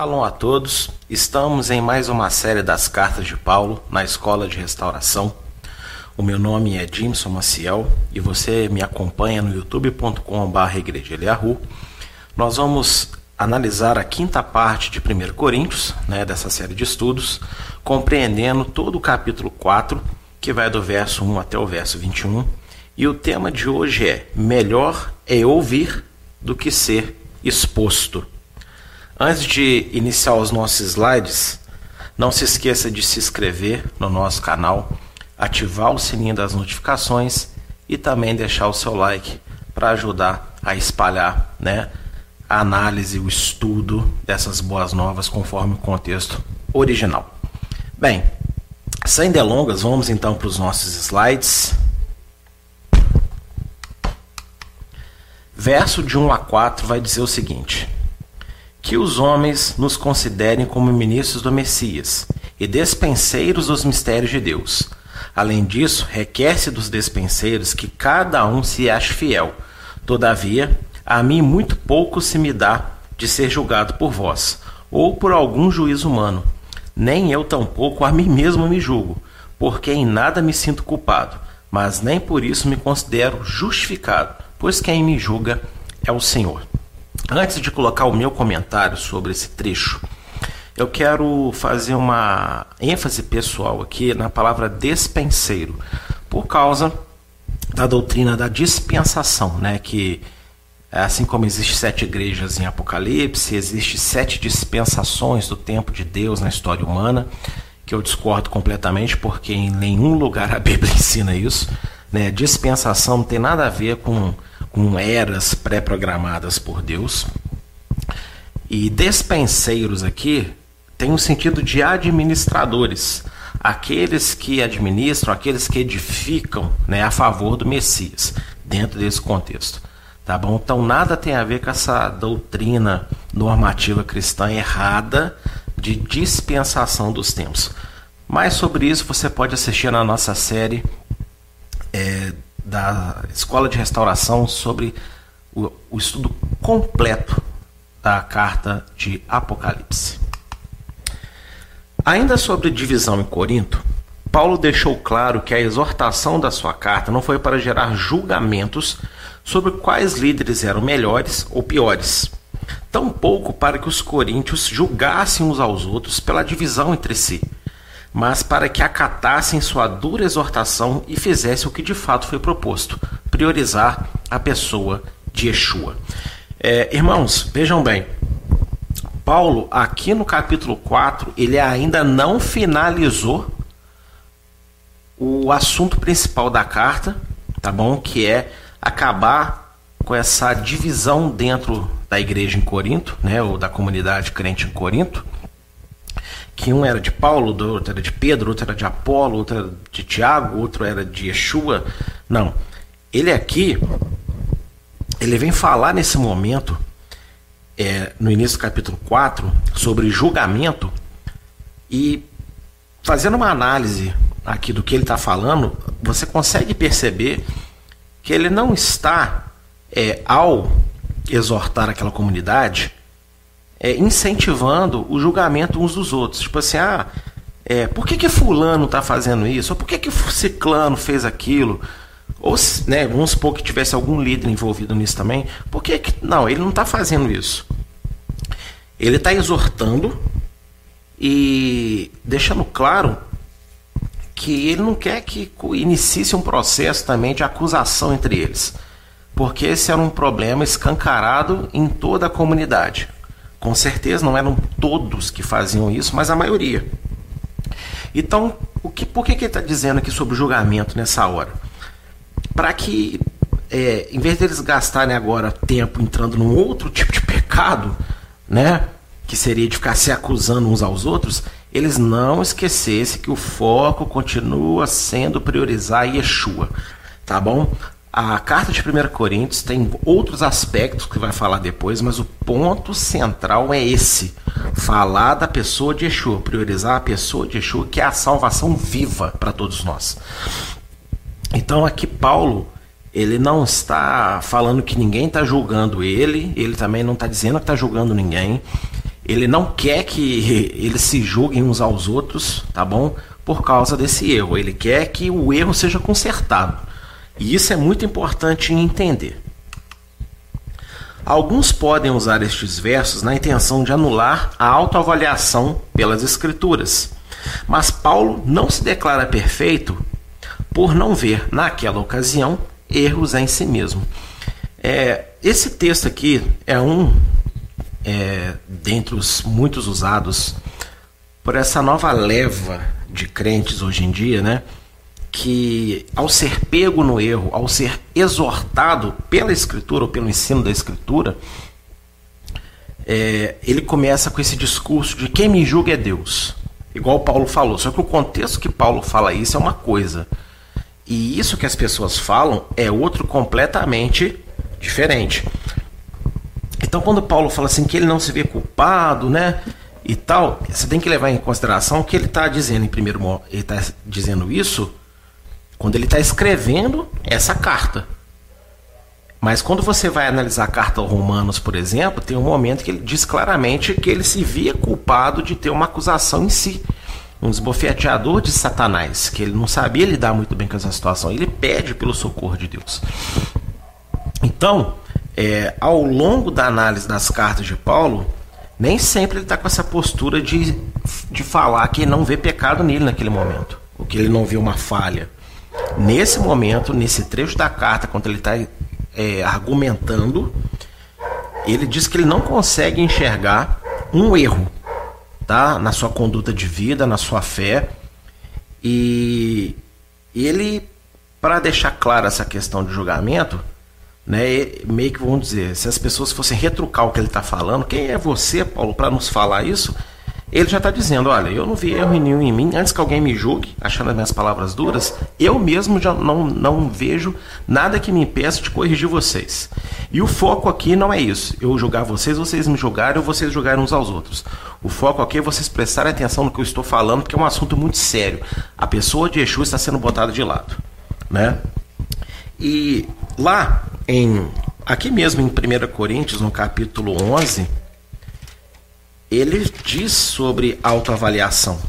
Shalom a todos. Estamos em mais uma série das cartas de Paulo na Escola de Restauração. O meu nome é Jimson Maciel e você me acompanha no youtube.com.br Nós vamos analisar a quinta parte de 1 Coríntios, né, dessa série de estudos, compreendendo todo o capítulo 4, que vai do verso 1 até o verso 21. E o tema de hoje é: Melhor é ouvir do que ser exposto. Antes de iniciar os nossos slides, não se esqueça de se inscrever no nosso canal, ativar o sininho das notificações e também deixar o seu like para ajudar a espalhar né, a análise, o estudo dessas boas novas conforme o contexto original. Bem, sem delongas, vamos então para os nossos slides. Verso de 1 a 4 vai dizer o seguinte que os homens nos considerem como ministros do Messias e despenseiros dos mistérios de Deus. Além disso, requer-se dos despenseiros que cada um se ache fiel. Todavia, a mim muito pouco se me dá de ser julgado por vós, ou por algum juízo humano. Nem eu tampouco a mim mesmo me julgo, porque em nada me sinto culpado, mas nem por isso me considero justificado, pois quem me julga é o Senhor. Antes de colocar o meu comentário sobre esse trecho, eu quero fazer uma ênfase pessoal aqui na palavra despenseiro, por causa da doutrina da dispensação, né? Que assim como existe sete igrejas em Apocalipse, existe sete dispensações do tempo de Deus na história humana, que eu discordo completamente, porque em nenhum lugar a Bíblia ensina isso. Né? Dispensação não tem nada a ver com com eras pré-programadas por Deus. E despenseiros aqui tem um sentido de administradores, aqueles que administram, aqueles que edificam né, a favor do Messias, dentro desse contexto. Tá bom? Então nada tem a ver com essa doutrina normativa cristã errada de dispensação dos tempos. Mais sobre isso você pode assistir na nossa série é, da Escola de Restauração sobre o, o estudo completo da carta de Apocalipse. Ainda sobre divisão em Corinto, Paulo deixou claro que a exortação da sua carta não foi para gerar julgamentos sobre quais líderes eram melhores ou piores, tampouco para que os coríntios julgassem uns aos outros pela divisão entre si mas para que acatassem sua dura exortação e fizessem o que de fato foi proposto: priorizar a pessoa de Yeshua. É, irmãos, vejam bem, Paulo, aqui no capítulo 4, ele ainda não finalizou o assunto principal da carta, tá bom? Que é acabar com essa divisão dentro da igreja em Corinto, né, ou da comunidade crente em Corinto que um era de Paulo, outro era de Pedro, outro era de Apolo, outro era de Tiago, outro era de Yeshua. Não. Ele aqui, ele vem falar nesse momento, é, no início do capítulo 4, sobre julgamento e fazendo uma análise aqui do que ele está falando, você consegue perceber que ele não está, é, ao exortar aquela comunidade, é, incentivando o julgamento uns dos outros. Tipo assim, ah, é, por que, que fulano está fazendo isso? Ou por que, que ciclano fez aquilo? Ou, né, vamos supor que tivesse algum líder envolvido nisso também. Por que, que não, ele não está fazendo isso. Ele está exortando e deixando claro que ele não quer que inicie um processo também de acusação entre eles, porque esse era um problema escancarado em toda a comunidade. Com certeza não eram todos que faziam isso, mas a maioria. Então, o que, por que, que ele está dizendo aqui sobre o julgamento nessa hora? Para que, é, em vez deles gastarem agora tempo entrando num outro tipo de pecado, né, que seria de ficar se acusando uns aos outros, eles não esquecessem que o foco continua sendo priorizar Yeshua, tá bom? A carta de 1 Coríntios tem outros aspectos que vai falar depois, mas o ponto central é esse: falar da pessoa de Yeshua, priorizar a pessoa de Yeshua, que é a salvação viva para todos nós. Então aqui Paulo, ele não está falando que ninguém está julgando ele, ele também não está dizendo que está julgando ninguém. ele não quer que eles se julguem uns aos outros, tá bom? Por causa desse erro. Ele quer que o erro seja consertado. E isso é muito importante entender. Alguns podem usar estes versos na intenção de anular a autoavaliação pelas Escrituras. Mas Paulo não se declara perfeito por não ver, naquela ocasião, erros em si mesmo. É, esse texto aqui é um é, dentre os muitos usados por essa nova leva de crentes hoje em dia, né? Que ao ser pego no erro, ao ser exortado pela Escritura ou pelo ensino da Escritura, é, ele começa com esse discurso de quem me julga é Deus. Igual Paulo falou, só que o contexto que Paulo fala isso é uma coisa. E isso que as pessoas falam é outro completamente diferente. Então, quando Paulo fala assim que ele não se vê culpado, né? E tal, você tem que levar em consideração que ele está dizendo em primeiro ele está dizendo isso quando ele está escrevendo essa carta. Mas quando você vai analisar a carta aos Romanos, por exemplo, tem um momento que ele diz claramente que ele se via culpado de ter uma acusação em si, um esbofeteador de Satanás, que ele não sabia lidar muito bem com essa situação. Ele pede pelo socorro de Deus. Então, é, ao longo da análise das cartas de Paulo, nem sempre ele está com essa postura de, de falar que não vê pecado nele naquele momento, ou que ele não vê uma falha. Nesse momento, nesse trecho da carta, quando ele está é, argumentando, ele diz que ele não consegue enxergar um erro tá? na sua conduta de vida, na sua fé. E ele, para deixar clara essa questão de julgamento, né, meio que vamos dizer, se as pessoas fossem retrucar o que ele está falando, quem é você, Paulo, para nos falar isso? Ele já está dizendo: olha, eu não vi erro nenhum em mim, antes que alguém me julgue, achando as minhas palavras duras, eu mesmo já não, não vejo nada que me impeça de corrigir vocês. E o foco aqui não é isso, eu julgar vocês, vocês me julgarem ou vocês julgarem uns aos outros. O foco aqui é vocês prestarem atenção no que eu estou falando, porque é um assunto muito sério. A pessoa de Exu está sendo botada de lado. Né? E lá em aqui mesmo em 1 Coríntios, no capítulo 11, ele diz sobre autoavaliação,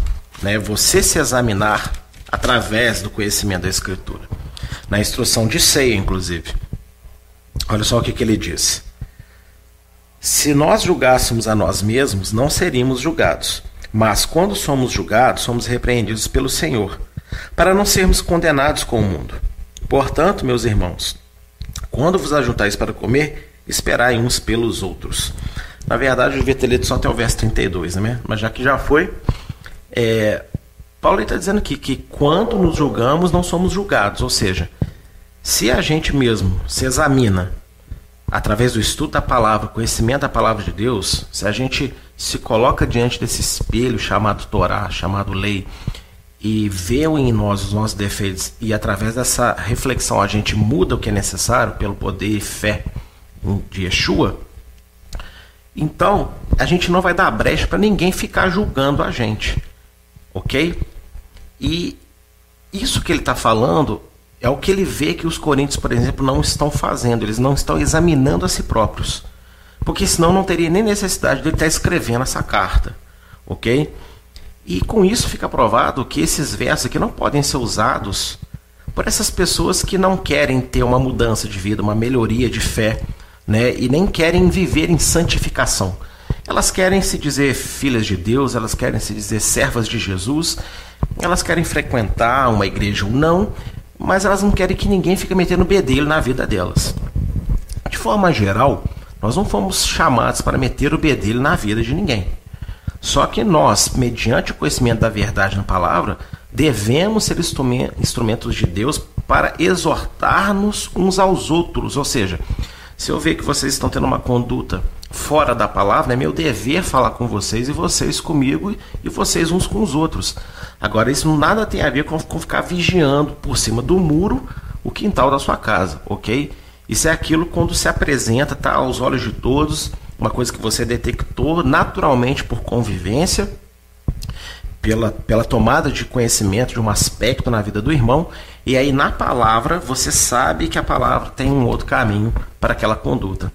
né? Você se examinar através do conhecimento da escritura. Na instrução de ceia, inclusive. Olha só o que, que ele diz. Se nós julgássemos a nós mesmos, não seríamos julgados. Mas quando somos julgados, somos repreendidos pelo Senhor, para não sermos condenados com o mundo. Portanto, meus irmãos, quando vos ajuntais para comer, esperai uns pelos outros. Na verdade, eu devia ter lido só até o verso 32, né? Mas já que já foi, é, Paulo está dizendo aqui que quando nos julgamos, não somos julgados. Ou seja, se a gente mesmo se examina através do estudo da palavra, conhecimento da palavra de Deus, se a gente se coloca diante desse espelho chamado Torá, chamado lei, e vê em nós os nossos defeitos e através dessa reflexão a gente muda o que é necessário pelo poder e fé de Yeshua, então a gente não vai dar brecha para ninguém ficar julgando a gente, ok? E isso que ele está falando é o que ele vê que os coríntios, por exemplo, não estão fazendo, eles não estão examinando a si próprios, porque senão não teria nem necessidade de ele estar tá escrevendo essa carta, ok? E com isso fica provado que esses versos aqui não podem ser usados por essas pessoas que não querem ter uma mudança de vida, uma melhoria de fé, né? E nem querem viver em santificação. Elas querem se dizer filhas de Deus, elas querem se dizer servas de Jesus, elas querem frequentar uma igreja ou não, mas elas não querem que ninguém fique metendo bedelho na vida delas. De forma geral, nós não fomos chamados para meter o bedelho na vida de ninguém. Só que nós, mediante o conhecimento da verdade na palavra, devemos ser instrumentos de Deus para exortar-nos uns aos outros. Ou seja, se eu ver que vocês estão tendo uma conduta fora da palavra, é meu dever falar com vocês e vocês comigo e vocês uns com os outros. Agora, isso nada tem a ver com, com ficar vigiando por cima do muro o quintal da sua casa, ok? Isso é aquilo quando se apresenta, tá aos olhos de todos, uma coisa que você detectou naturalmente por convivência, pela, pela tomada de conhecimento de um aspecto na vida do irmão, e aí na palavra você sabe que a palavra tem um outro caminho para aquela conduta.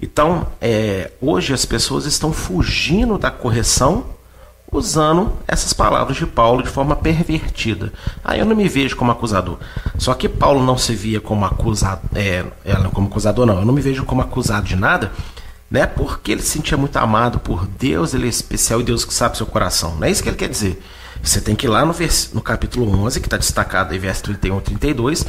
Então, é, hoje as pessoas estão fugindo da correção usando essas palavras de Paulo de forma pervertida. Aí eu não me vejo como acusador. Só que Paulo não se via como acusado, é, como acusador não. Eu não me vejo como acusado de nada, né? Porque ele se sentia muito amado por Deus, ele é especial e Deus que sabe seu coração. Não é isso que ele quer dizer. Você tem que ir lá no, vers... no capítulo 11, que está destacado aí, verso 31 e 32,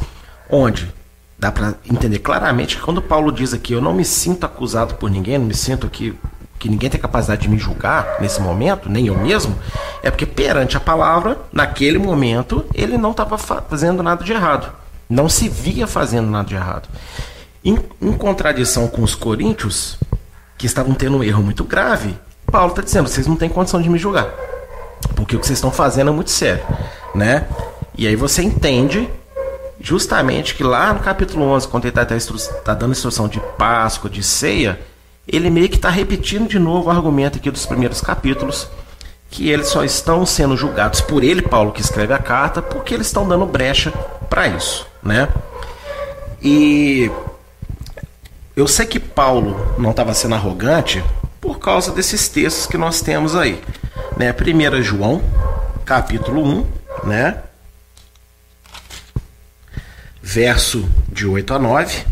onde dá para entender claramente que quando Paulo diz aqui, eu não me sinto acusado por ninguém, não me sinto aqui que ninguém tem capacidade de me julgar nesse momento, nem eu mesmo, é porque perante a palavra, naquele momento, ele não estava fazendo nada de errado. Não se via fazendo nada de errado. Em, em contradição com os coríntios, que estavam tendo um erro muito grave, Paulo está dizendo: vocês não têm condição de me julgar. Porque o que vocês estão fazendo é muito sério. Né? E aí você entende justamente que lá no capítulo 11, quando ele está tá dando instrução de Páscoa, de ceia, ele meio que está repetindo de novo o argumento aqui dos primeiros capítulos, que eles só estão sendo julgados por ele, Paulo, que escreve a carta, porque eles estão dando brecha para isso, né? E eu sei que Paulo não estava sendo arrogante por causa desses textos que nós temos aí, né? 1 João, capítulo 1, né? Verso de 8 a 9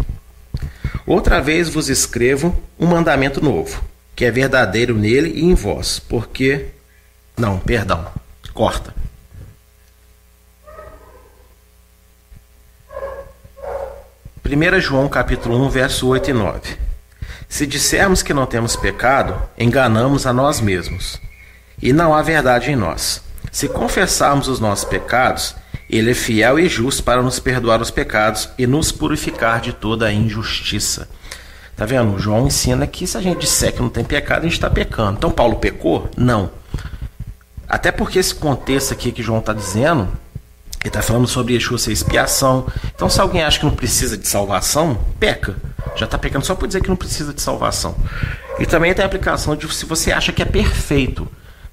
Outra vez vos escrevo um mandamento novo, que é verdadeiro nele e em vós, porque. Não, perdão, corta. Primeira João capítulo 1, verso 8 e 9. Se dissermos que não temos pecado, enganamos a nós mesmos, e não há verdade em nós. Se confessarmos os nossos pecados, ele é fiel e justo para nos perdoar os pecados e nos purificar de toda a injustiça. Tá vendo? João ensina que se a gente disser que não tem pecado, a gente está pecando. Então Paulo pecou? Não. Até porque esse contexto aqui que João está dizendo, ele está falando sobre Yeshua ser expiação. Então se alguém acha que não precisa de salvação, peca. Já está pecando só por dizer que não precisa de salvação. E também tem a aplicação de se você acha que é perfeito.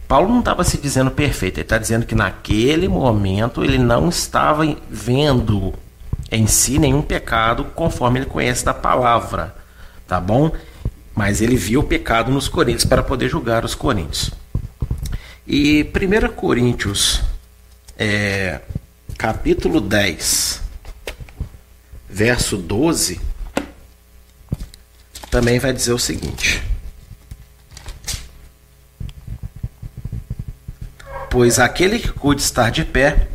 Paulo não estava se dizendo perfeito, ele está dizendo que naquele momento ele não estava vendo em si nenhum pecado conforme ele conhece da palavra, tá bom? Mas ele viu o pecado nos Coríntios para poder julgar os Coríntios. E 1 Coríntios, é, capítulo 10, verso 12, também vai dizer o seguinte. Pois aquele que cuide estar de pé,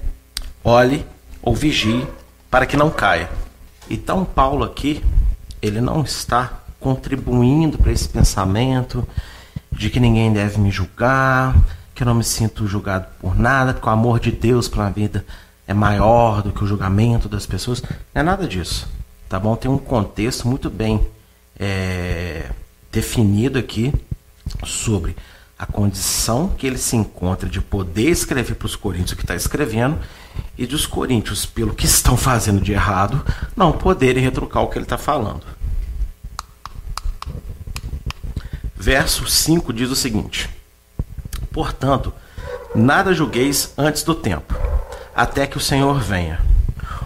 olhe ou vigie para que não caia. Então, Paulo aqui, ele não está contribuindo para esse pensamento de que ninguém deve me julgar, que eu não me sinto julgado por nada, que o amor de Deus para a vida é maior do que o julgamento das pessoas. Não é nada disso, tá bom? Tem um contexto muito bem é, definido aqui sobre a condição que ele se encontra de poder escrever para os coríntios o que está escrevendo e dos coríntios, pelo que estão fazendo de errado, não poderem retrucar o que ele está falando. Verso 5 diz o seguinte: Portanto, nada julgueis antes do tempo, até que o Senhor venha,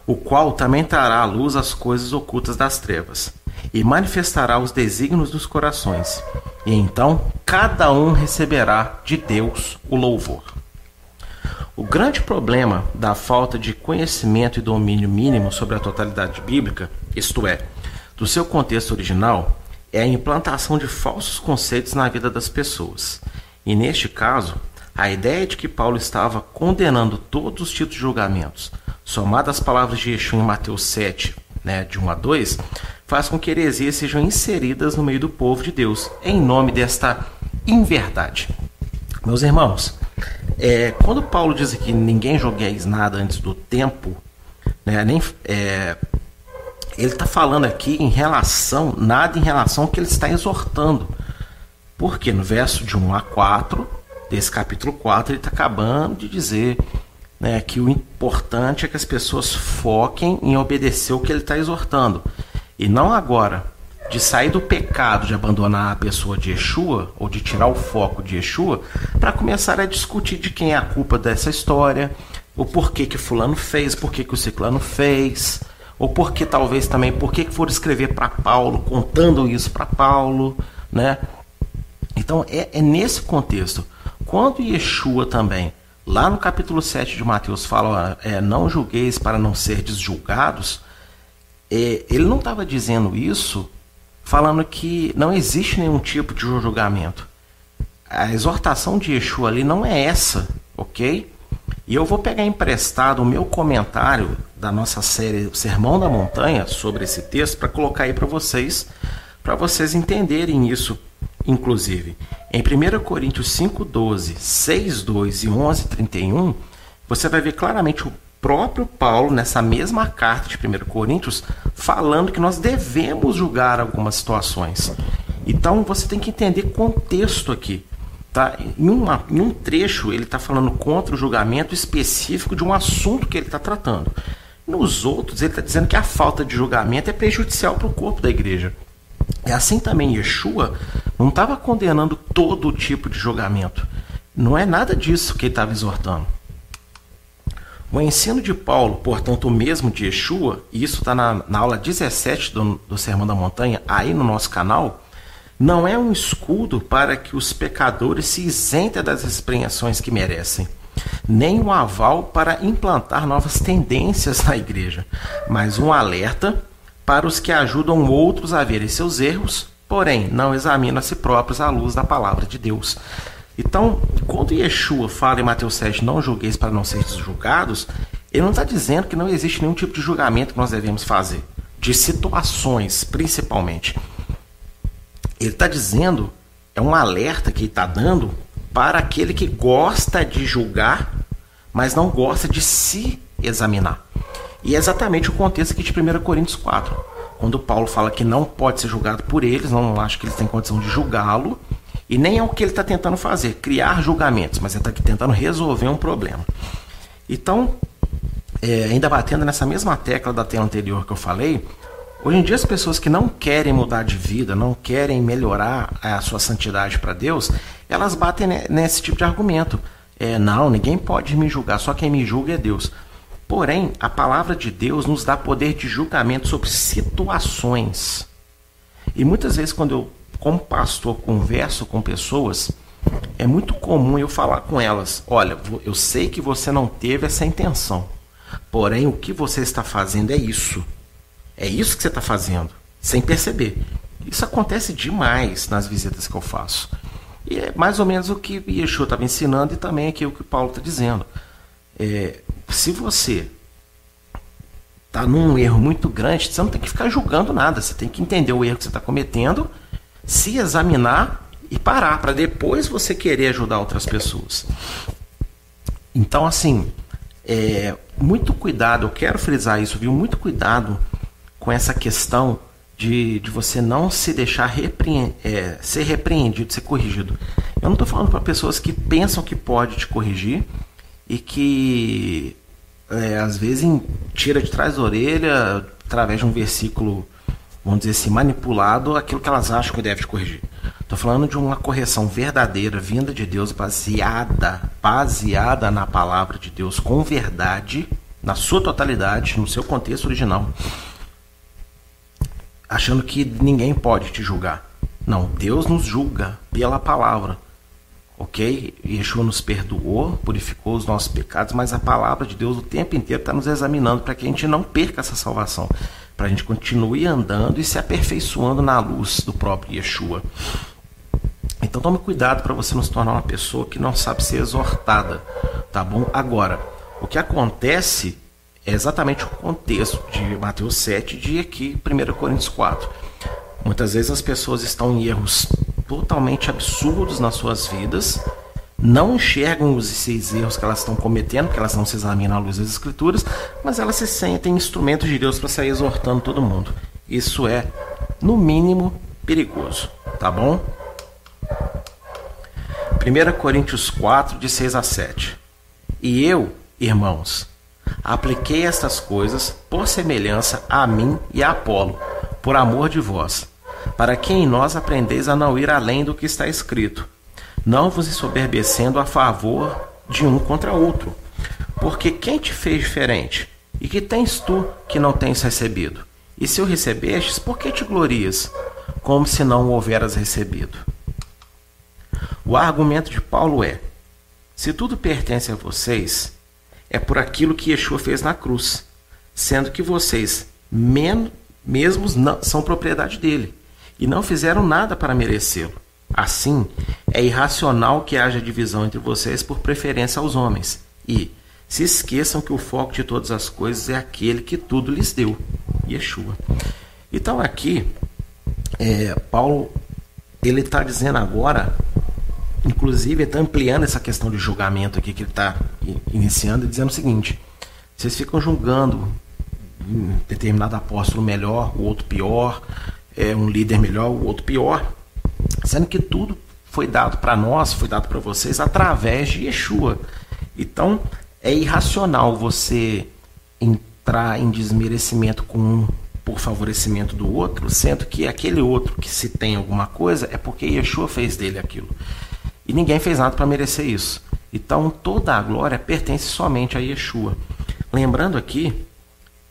o qual também trará à luz as coisas ocultas das trevas, e manifestará os desígnios dos corações e então cada um receberá de Deus o louvor. O grande problema da falta de conhecimento e domínio mínimo sobre a totalidade bíblica, isto é, do seu contexto original, é a implantação de falsos conceitos na vida das pessoas. E neste caso, a ideia de que Paulo estava condenando todos os tipos de julgamentos, somada às palavras de Yeshua em Mateus 7, né, de 1 a 2, faz com que heresias sejam inseridas no meio do povo de Deus, em nome desta inverdade. Meus irmãos, é, quando Paulo diz que ninguém jogueis nada antes do tempo, né, nem, é, ele está falando aqui em relação, nada em relação ao que ele está exortando. Porque no verso de 1 a 4, desse capítulo 4, ele está acabando de dizer né, que o importante é que as pessoas foquem em obedecer o que ele está exortando. E não agora de sair do pecado de abandonar a pessoa de Yeshua, ou de tirar o foco de Yeshua, para começar a discutir de quem é a culpa dessa história, o porquê que fulano fez, porquê que o ciclano fez, ou porque talvez também por que foram escrever para Paulo, contando isso para Paulo, né? Então é, é, nesse contexto. Quando Yeshua também, lá no capítulo 7 de Mateus, fala: é, Não julgueis para não serdes julgados, é, ele não estava dizendo isso falando que não existe nenhum tipo de julgamento. A exortação de Yeshua ali não é essa, ok? E eu vou pegar emprestado o meu comentário da nossa série Sermão da Montanha sobre esse texto para colocar aí para vocês, para vocês entenderem isso, inclusive. Em 1 Coríntios 5:12, 6:2 e 11:31, você vai ver claramente o próprio Paulo nessa mesma carta de 1 Coríntios falando que nós devemos julgar algumas situações. Então você tem que entender contexto aqui. Tá? Em, uma, em um trecho, ele está falando contra o julgamento específico de um assunto que ele está tratando. Nos outros, ele está dizendo que a falta de julgamento é prejudicial para o corpo da igreja. É assim também Yeshua não estava condenando todo tipo de julgamento. Não é nada disso que ele estava exortando. O ensino de Paulo, portanto, o mesmo de Yeshua, e isso está na, na, aula 17 do, do Sermão da Montanha, aí no nosso canal, não é um escudo para que os pecadores se isentem das repreensões que merecem, nem um aval para implantar novas tendências na igreja, mas um alerta para os que ajudam outros a verem seus erros, porém não examinam a si próprios à luz da palavra de Deus. Então, quando Yeshua fala em Mateus 7, não julgueis para não seres julgados, ele não está dizendo que não existe nenhum tipo de julgamento que nós devemos fazer, de situações principalmente. Ele está dizendo, é um alerta que está dando para aquele que gosta de julgar, mas não gosta de se examinar. E é exatamente o contexto aqui de 1 Coríntios 4. Quando Paulo fala que não pode ser julgado por eles, não acho que eles têm condição de julgá-lo, e nem é o que ele está tentando fazer, criar julgamentos, mas ele está tentando resolver um problema. Então, é, ainda batendo nessa mesma tecla da tela anterior que eu falei, Hoje em dia, as pessoas que não querem mudar de vida, não querem melhorar a sua santidade para Deus, elas batem nesse tipo de argumento. É, não, ninguém pode me julgar, só quem me julga é Deus. Porém, a palavra de Deus nos dá poder de julgamento sobre situações. E muitas vezes, quando eu, como pastor, converso com pessoas, é muito comum eu falar com elas: olha, eu sei que você não teve essa intenção, porém, o que você está fazendo é isso. É isso que você está fazendo, sem perceber. Isso acontece demais nas visitas que eu faço. E é mais ou menos o que Yeshua estava ensinando e também aqui o que Paulo está dizendo. É, se você está num erro muito grande, você não tem que ficar julgando nada. Você tem que entender o erro que você está cometendo, se examinar e parar, para depois você querer ajudar outras pessoas. Então, assim, é, muito cuidado, eu quero frisar isso, viu? Muito cuidado com essa questão de, de você não se deixar repreend, é, ser repreendido, ser corrigido. Eu não estou falando para pessoas que pensam que pode te corrigir e que é, às vezes tira de trás da orelha, através de um versículo, vamos dizer assim, manipulado, aquilo que elas acham que deve corrigir. Estou falando de uma correção verdadeira, vinda de Deus, baseada, baseada na palavra de Deus, com verdade, na sua totalidade, no seu contexto original achando que ninguém pode te julgar. Não, Deus nos julga pela palavra. Ok? Yeshua nos perdoou, purificou os nossos pecados, mas a palavra de Deus o tempo inteiro está nos examinando para que a gente não perca essa salvação. Para a gente continue andando e se aperfeiçoando na luz do próprio Yeshua. Então tome cuidado para você não se tornar uma pessoa que não sabe ser exortada. Tá bom? Agora, o que acontece é exatamente o contexto de Mateus 7 e de aqui 1 Coríntios 4. Muitas vezes as pessoas estão em erros totalmente absurdos nas suas vidas, não enxergam esses erros que elas estão cometendo, porque elas não se examinam à luz das Escrituras, mas elas se sentem instrumentos de Deus para sair exortando todo mundo. Isso é, no mínimo, perigoso, tá bom? 1 Coríntios 4, de 6 a 7. E eu, irmãos, Apliquei estas coisas por semelhança a mim e a Apolo, por amor de vós, para que em nós aprendeis a não ir além do que está escrito, não vos ensoberbecendo a favor de um contra outro. Porque quem te fez diferente? E que tens tu que não tens recebido? E se o recebestes, por que te glorias, como se não o houveras recebido? O argumento de Paulo é: se tudo pertence a vocês, é por aquilo que Yeshua fez na cruz, sendo que vocês mesmos não, são propriedade dele e não fizeram nada para merecê-lo. Assim, é irracional que haja divisão entre vocês por preferência aos homens. E se esqueçam que o foco de todas as coisas é aquele que tudo lhes deu, Yeshua. Então aqui, é, Paulo ele está dizendo agora, inclusive está ampliando essa questão de julgamento aqui que ele está iniciando, dizendo o seguinte: vocês ficam julgando um determinado apóstolo melhor, o outro pior, é um líder melhor, o outro pior, sendo que tudo foi dado para nós, foi dado para vocês através de Yeshua. Então, é irracional você entrar em desmerecimento com um por favorecimento do outro, sendo que aquele outro que se tem alguma coisa é porque Yeshua fez dele aquilo. E ninguém fez nada para merecer isso. Então toda a glória pertence somente a Yeshua. Lembrando aqui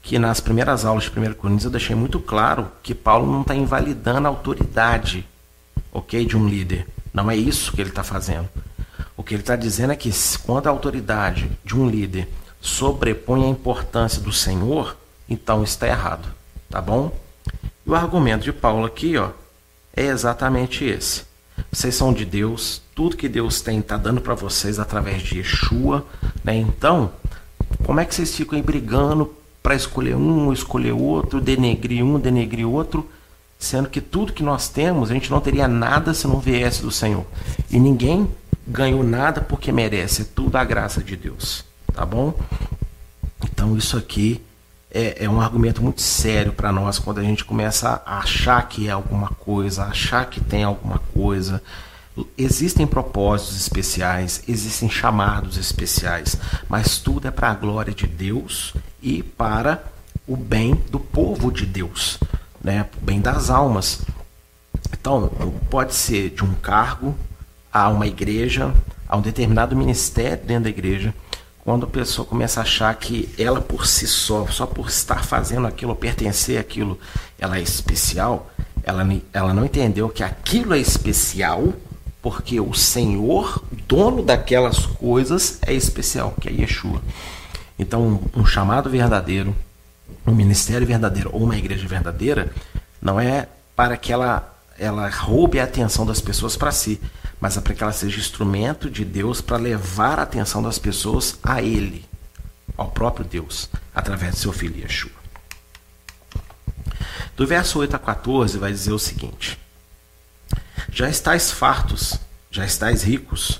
que nas primeiras aulas de 1 Coríntios eu deixei muito claro que Paulo não está invalidando a autoridade ok, de um líder. Não é isso que ele está fazendo. O que ele está dizendo é que quando a autoridade de um líder sobrepõe a importância do Senhor, então está errado, tá bom? E o argumento de Paulo aqui, ó, é exatamente esse. Vocês são de Deus, tudo que Deus tem está dando para vocês através de Yeshua, né? Então, como é que vocês ficam aí brigando para escolher um, escolher outro, denegrir um, denegrir outro? sendo que tudo que nós temos, a gente não teria nada se não viesse do Senhor. E ninguém ganhou nada porque merece, é tudo a graça de Deus, tá bom? Então isso aqui é, é um argumento muito sério para nós quando a gente começa a achar que é alguma coisa, achar que tem alguma coisa. Existem propósitos especiais, existem chamados especiais, mas tudo é para a glória de Deus e para o bem do povo de Deus, né? bem das almas. Então, pode ser de um cargo, a uma igreja, a um determinado ministério dentro da igreja, quando a pessoa começa a achar que ela por si só, só por estar fazendo aquilo, pertencer àquilo, ela é especial, ela, ela não entendeu que aquilo é especial porque o Senhor, dono daquelas coisas, é especial, que é Yeshua. Então, um chamado verdadeiro, um ministério verdadeiro ou uma igreja verdadeira, não é para que ela, ela roube a atenção das pessoas para si, mas é para que ela seja instrumento de Deus para levar a atenção das pessoas a Ele, ao próprio Deus, através do seu filho Yeshua. Do verso 8 a 14 vai dizer o seguinte: Já estáis fartos, já estáis ricos,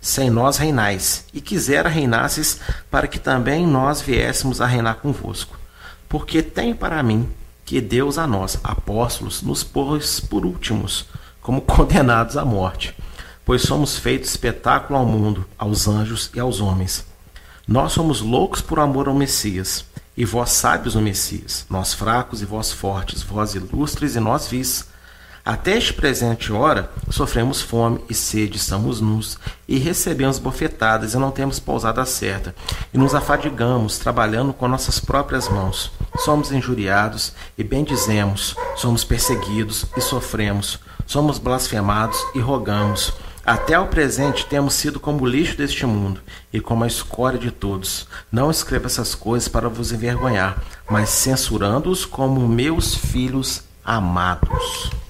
sem nós reinais, e quisera reinasses para que também nós viéssemos a reinar convosco. Porque tenho para mim que Deus a nós, apóstolos, nos pôs por últimos, como condenados à morte pois somos feitos espetáculo ao mundo, aos anjos e aos homens. Nós somos loucos por amor ao Messias, e vós sábios no Messias, nós fracos e vós fortes, vós ilustres e nós vis. Até este presente hora sofremos fome e sede, estamos nus, e recebemos bofetadas e não temos pousada certa, e nos afadigamos, trabalhando com nossas próprias mãos. Somos injuriados e bendizemos, somos perseguidos e sofremos, somos blasfemados e rogamos. Até ao presente temos sido como o lixo deste mundo e como a escória de todos. Não escreva essas coisas para vos envergonhar, mas censurando-os como meus filhos amados.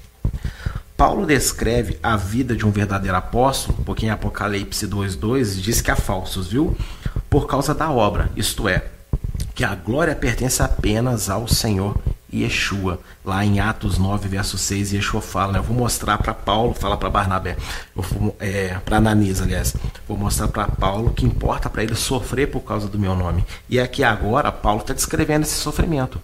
Paulo descreve a vida de um verdadeiro apóstolo, porque em Apocalipse 2,2 diz que há falsos, viu? Por causa da obra, isto é, que a glória pertence apenas ao Senhor Yeshua. Lá em Atos 9, verso 6, Yeshua fala, né? Eu vou mostrar para Paulo, fala para Barnabé, é, para Ananias, aliás, vou mostrar para Paulo que importa para ele sofrer por causa do meu nome. E aqui agora, Paulo está descrevendo esse sofrimento.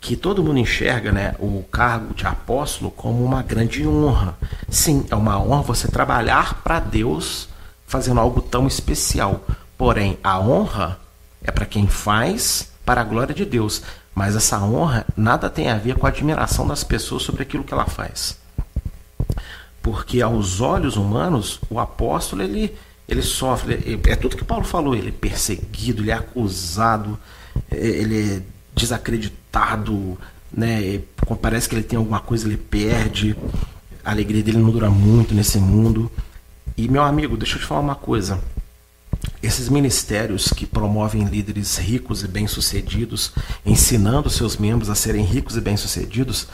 Que todo mundo enxerga né, o cargo de apóstolo como uma grande honra. Sim, é uma honra você trabalhar para Deus fazendo algo tão especial. Porém, a honra é para quem faz para a glória de Deus. Mas essa honra nada tem a ver com a admiração das pessoas sobre aquilo que ela faz. Porque aos olhos humanos, o apóstolo ele, ele sofre, é tudo que Paulo falou, ele é perseguido, ele é acusado, ele é desacreditado, né? Parece que ele tem alguma coisa, ele perde. A alegria dele não dura muito nesse mundo. E meu amigo, deixa eu te falar uma coisa. Esses ministérios que promovem líderes ricos e bem-sucedidos, ensinando seus membros a serem ricos e bem-sucedidos,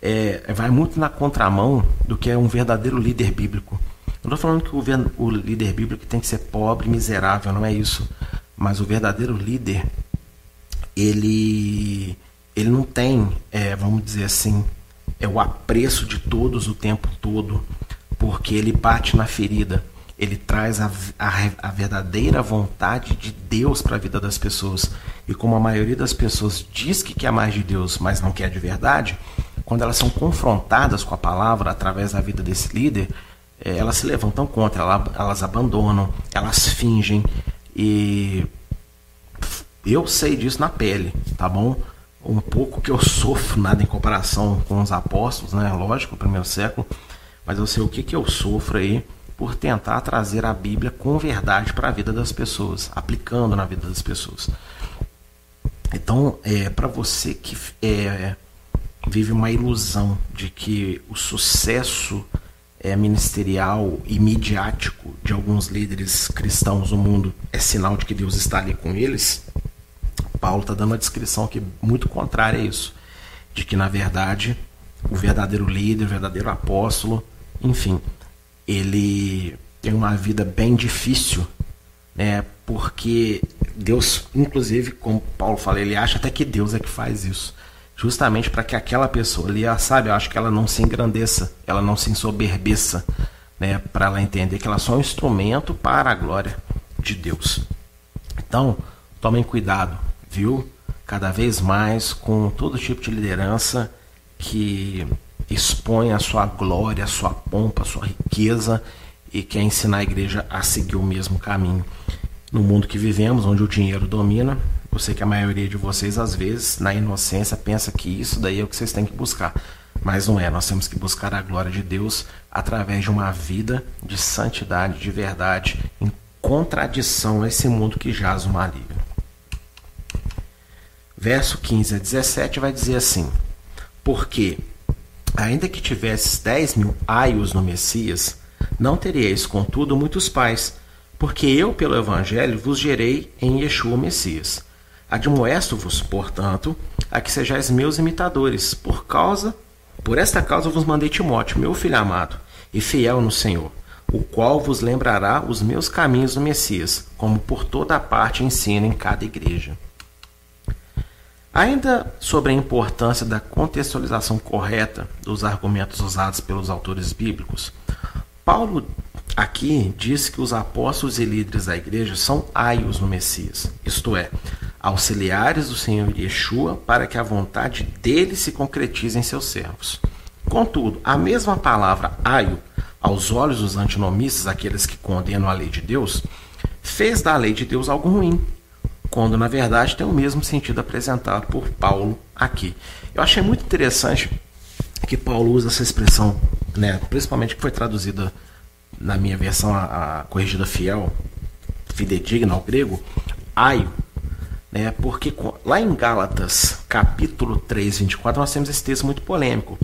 é, vai muito na contramão do que é um verdadeiro líder bíblico. Não estou falando que o, o líder bíblico tem que ser pobre, miserável, não é isso. Mas o verdadeiro líder, ele, ele não tem, é, vamos dizer assim, é o apreço de todos o tempo todo, porque ele bate na ferida ele traz a, a, a verdadeira vontade de Deus para a vida das pessoas. E como a maioria das pessoas diz que quer mais de Deus, mas não quer de verdade, quando elas são confrontadas com a palavra através da vida desse líder, é, elas se levantam contra, elas, elas abandonam, elas fingem. E eu sei disso na pele, tá bom? Um pouco que eu sofro, nada em comparação com os apóstolos, né? Lógico, o primeiro século, mas eu sei o que, que eu sofro aí por tentar trazer a Bíblia com verdade para a vida das pessoas, aplicando na vida das pessoas. Então, é, para você que é, vive uma ilusão de que o sucesso é, ministerial e midiático de alguns líderes cristãos no mundo é sinal de que Deus está ali com eles, Paulo está dando uma descrição aqui muito contrária a isso, de que na verdade o verdadeiro líder, o verdadeiro apóstolo, enfim, ele tem uma vida bem difícil, né? Porque Deus, inclusive, como Paulo fala, ele acha até que Deus é que faz isso, justamente para que aquela pessoa ali, sabe, eu acho que ela não se engrandeça, ela não se ensoberbeça, né? Para ela entender que ela é só um instrumento para a glória de Deus. Então, tomem cuidado, viu? Cada vez mais com todo tipo de liderança que expõe a sua glória, a sua pompa, a sua riqueza e quer ensinar a igreja a seguir o mesmo caminho. No mundo que vivemos, onde o dinheiro domina, eu sei que a maioria de vocês, às vezes, na inocência, pensa que isso daí é o que vocês têm que buscar. Mas não é, nós temos que buscar a glória de Deus através de uma vida de santidade, de verdade, em contradição a esse mundo que jaz o maligno. Verso 15 a 17 vai dizer assim: Porque Ainda que tivesses dez mil aios no Messias, não teríeis, contudo, muitos pais, porque eu, pelo Evangelho, vos gerei em Yeshua Messias. Admoesto-vos, portanto, a que sejais meus imitadores, por causa, por esta causa vos mandei Timóteo, meu filho amado, e fiel no Senhor, o qual vos lembrará os meus caminhos no Messias, como por toda a parte ensina em cada igreja. Ainda sobre a importância da contextualização correta dos argumentos usados pelos autores bíblicos, Paulo aqui diz que os apóstolos e líderes da igreja são aios no Messias, isto é, auxiliares do Senhor Yeshua para que a vontade dele se concretize em seus servos. Contudo, a mesma palavra aio, aos olhos dos antinomistas, aqueles que condenam a lei de Deus, fez da lei de Deus algo ruim, quando na verdade tem o mesmo sentido apresentado por Paulo aqui. Eu achei muito interessante que Paulo usa essa expressão, né, principalmente que foi traduzida na minha versão a, a corrigida fiel, fidedigna ao grego, aio, né, porque lá em Gálatas, capítulo 3, 24, nós temos esse texto muito polêmico,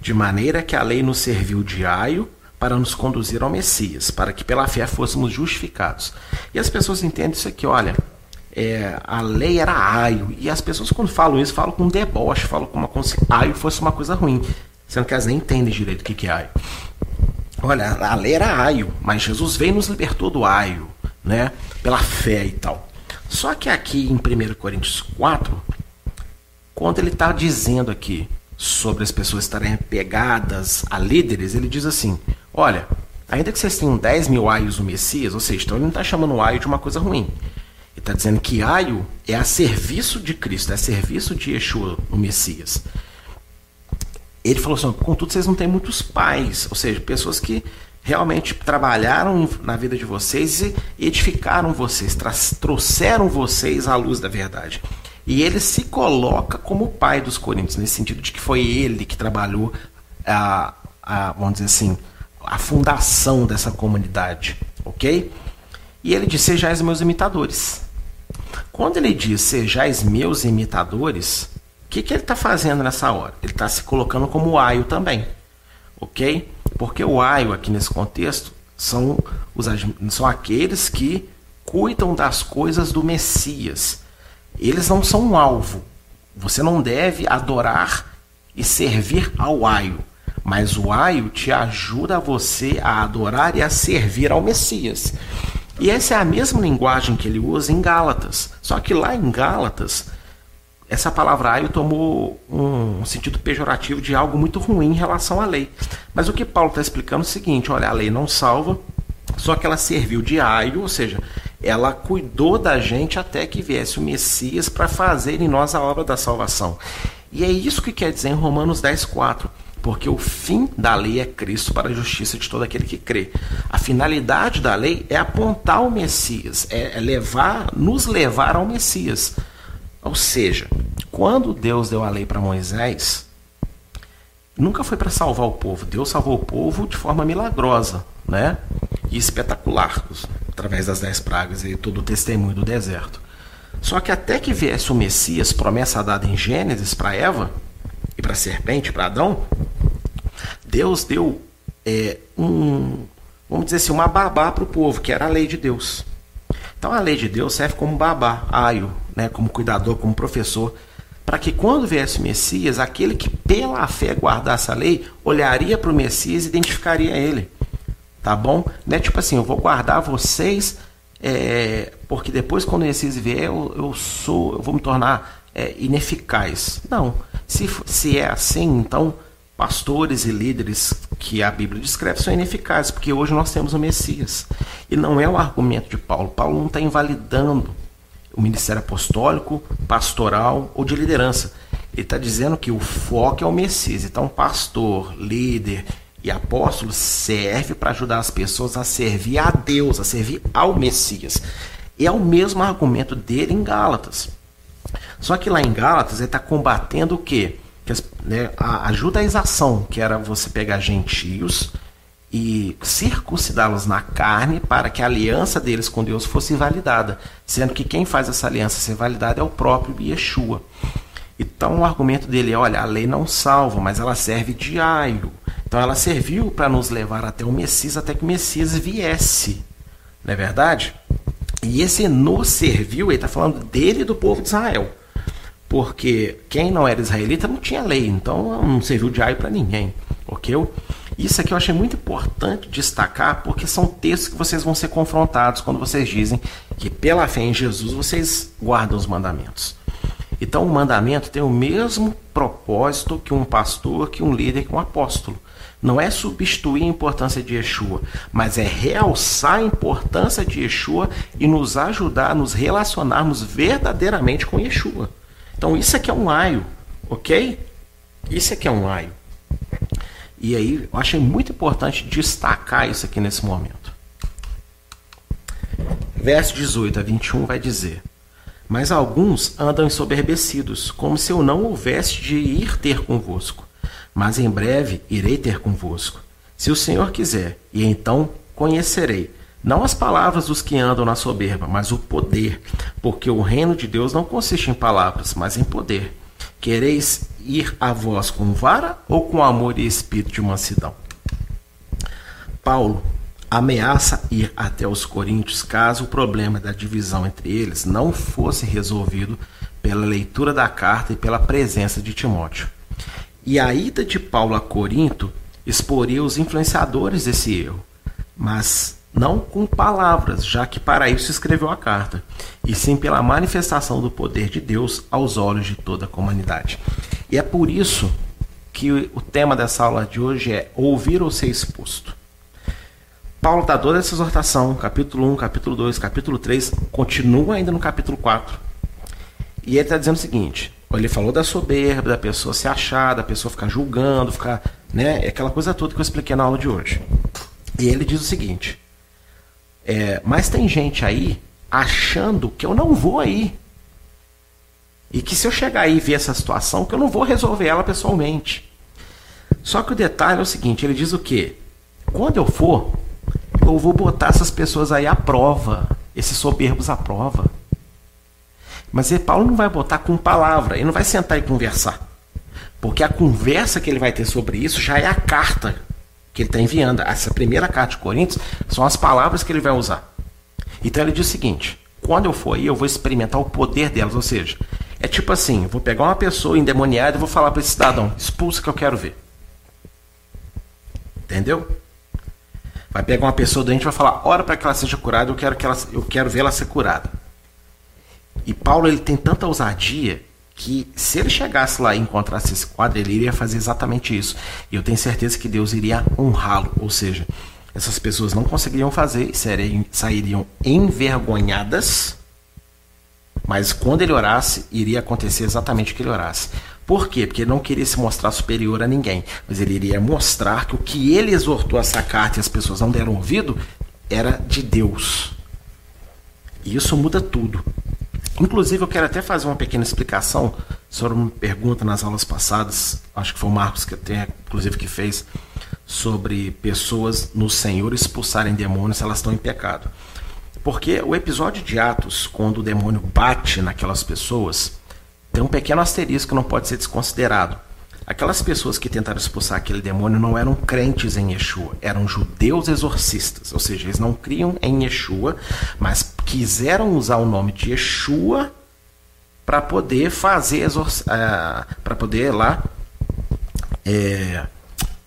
de maneira que a lei nos serviu de aio para nos conduzir ao Messias, para que pela fé fôssemos justificados. E as pessoas entendem isso aqui, olha, é, a lei era aio. E as pessoas, quando falam isso, falam com deboche, falam como, se aio fosse uma coisa ruim. Sendo que elas nem entendem direito o que, que é aio. Olha, a lei era aio, mas Jesus veio e nos libertou do aio, né? Pela fé e tal. Só que aqui em 1 Coríntios 4, quando ele está dizendo aqui sobre as pessoas estarem pegadas a líderes, ele diz assim: olha, ainda que vocês tenham 10 mil aios no Messias, ou seja, então ele não está chamando o aio de uma coisa ruim. Ele está dizendo que Aio é a serviço de Cristo, é a serviço de Yeshua, o Messias. Ele falou assim: contudo, vocês não têm muitos pais, ou seja, pessoas que realmente trabalharam na vida de vocês e edificaram vocês, trouxeram vocês à luz da verdade. E ele se coloca como pai dos Coríntios, nesse sentido de que foi ele que trabalhou a, a vamos dizer assim, a fundação dessa comunidade, ok? E ele disse: Sejais meus imitadores. Quando ele diz sejais meus imitadores, o que, que ele está fazendo nessa hora? Ele está se colocando como aio também, ok? Porque o aio aqui nesse contexto são, os, são aqueles que cuidam das coisas do Messias. Eles não são um alvo. Você não deve adorar e servir ao aio, mas o aio te ajuda você a adorar e a servir ao Messias. E essa é a mesma linguagem que ele usa em Gálatas. Só que lá em Gálatas, essa palavra aio tomou um sentido pejorativo de algo muito ruim em relação à lei. Mas o que Paulo está explicando é o seguinte: olha, a lei não salva, só que ela serviu de aio, ou seja, ela cuidou da gente até que viesse o Messias para fazer em nós a obra da salvação. E é isso que quer dizer em Romanos 10, 4 porque o fim da lei é Cristo para a justiça de todo aquele que crê. A finalidade da lei é apontar o Messias, é, levar, nos levar ao Messias. Ou seja, quando Deus deu a lei para Moisés, nunca foi para salvar o povo. Deus salvou o povo de forma milagrosa, né? E espetacular, através das dez pragas e todo o testemunho do deserto. Só que até que viesse o Messias, promessa dada em Gênesis para Eva e para a serpente, para Adão, Deus deu é, um, vamos dizer assim, uma babá para o povo, que era a lei de Deus. Então a lei de Deus serve como babá, aio, né, como cuidador, como professor, para que quando viesse o Messias, aquele que pela fé guardasse a lei, olharia para o Messias e identificaria ele. Tá bom? Não é tipo assim, eu vou guardar vocês, é, porque depois quando o Messias vier, eu, eu sou, eu vou me tornar é, ineficaz. Não. Se, se é assim, então pastores e líderes que a Bíblia descreve são ineficazes, porque hoje nós temos o Messias. E não é o argumento de Paulo. Paulo não está invalidando o ministério apostólico, pastoral ou de liderança. Ele está dizendo que o foco é o Messias. Então, pastor, líder e apóstolo serve para ajudar as pessoas a servir a Deus, a servir ao Messias. E é o mesmo argumento dele em Gálatas. Só que lá em Gálatas ele está combatendo o quê? que né, a, a judaização, que era você pegar gentios e circuncidá-los na carne para que a aliança deles com Deus fosse validada, sendo que quem faz essa aliança ser validada é o próprio Yeshua. Então o argumento dele é: olha, a lei não salva, mas ela serve de aio. Então ela serviu para nos levar até o Messias, até que o Messias viesse. Não é verdade? E esse nos serviu, ele está falando dele e do povo de Israel porque quem não era israelita não tinha lei, então não serviu de aio para ninguém, ok? Isso aqui eu achei muito importante destacar, porque são textos que vocês vão ser confrontados quando vocês dizem que pela fé em Jesus vocês guardam os mandamentos. Então o mandamento tem o mesmo propósito que um pastor, que um líder, que um apóstolo. Não é substituir a importância de Yeshua, mas é realçar a importância de Yeshua e nos ajudar a nos relacionarmos verdadeiramente com Yeshua. Então isso aqui é um aio, ok? Isso aqui é um aio. E aí eu achei muito importante destacar isso aqui nesse momento. Verso 18 a 21 vai dizer: Mas alguns andam ensoberbecidos, como se eu não houvesse de ir ter convosco. Mas em breve irei ter convosco, se o Senhor quiser, e então conhecerei não as palavras dos que andam na soberba, mas o poder, porque o reino de Deus não consiste em palavras, mas em poder. Quereis ir a vós com vara ou com amor e espírito de mansidão? Paulo ameaça ir até os coríntios caso o problema da divisão entre eles não fosse resolvido pela leitura da carta e pela presença de Timóteo. E a ida de Paulo a Corinto exporia os influenciadores desse erro, mas não com palavras, já que para isso escreveu a carta, e sim pela manifestação do poder de Deus aos olhos de toda a comunidade. E é por isso que o tema dessa aula de hoje é ouvir ou ser exposto. Paulo dá toda essa exortação, capítulo 1, capítulo 2, capítulo 3, continua ainda no capítulo 4. E ele está dizendo o seguinte: ele falou da soberba, da pessoa se achar, da pessoa ficar julgando, ficar. Né, aquela coisa toda que eu expliquei na aula de hoje. E ele diz o seguinte: é, mas tem gente aí achando que eu não vou aí. E que se eu chegar aí e ver essa situação, que eu não vou resolver ela pessoalmente. Só que o detalhe é o seguinte, ele diz o quê? Quando eu for, eu vou botar essas pessoas aí à prova, esses soberbos à prova. Mas ele, Paulo não vai botar com palavra, ele não vai sentar e conversar. Porque a conversa que ele vai ter sobre isso já é a carta que ele está enviando. Essa primeira carta de Coríntios são as palavras que ele vai usar. Então ele diz o seguinte: quando eu for aí, eu vou experimentar o poder delas. Ou seja, é tipo assim: eu vou pegar uma pessoa endemoniada e vou falar para esse cidadão: expulsa que eu quero ver. Entendeu? Vai pegar uma pessoa doente e vai falar: ora para que ela seja curada, eu quero, que ela, eu quero ver ela ser curada. E Paulo ele tem tanta ousadia que se ele chegasse lá e encontrasse esse quadro, ele iria fazer exatamente isso. E eu tenho certeza que Deus iria honrá-lo. Ou seja, essas pessoas não conseguiriam fazer, seriam, sairiam envergonhadas, mas quando ele orasse, iria acontecer exatamente o que ele orasse. Por quê? Porque ele não queria se mostrar superior a ninguém, mas ele iria mostrar que o que ele exortou essa carta e as pessoas não deram ouvido era de Deus. E isso muda tudo. Inclusive, eu quero até fazer uma pequena explicação sobre uma pergunta nas aulas passadas, acho que foi o Marcos que até, inclusive, que fez, sobre pessoas no Senhor expulsarem demônios se elas estão em pecado. Porque o episódio de Atos, quando o demônio bate naquelas pessoas, tem um pequeno asterisco que não pode ser desconsiderado. Aquelas pessoas que tentaram expulsar aquele demônio não eram crentes em Yeshua, eram judeus exorcistas, ou seja, eles não criam em Yeshua, mas quiseram usar o nome de Yeshua para poder fazer uh, eh, para poder lá é,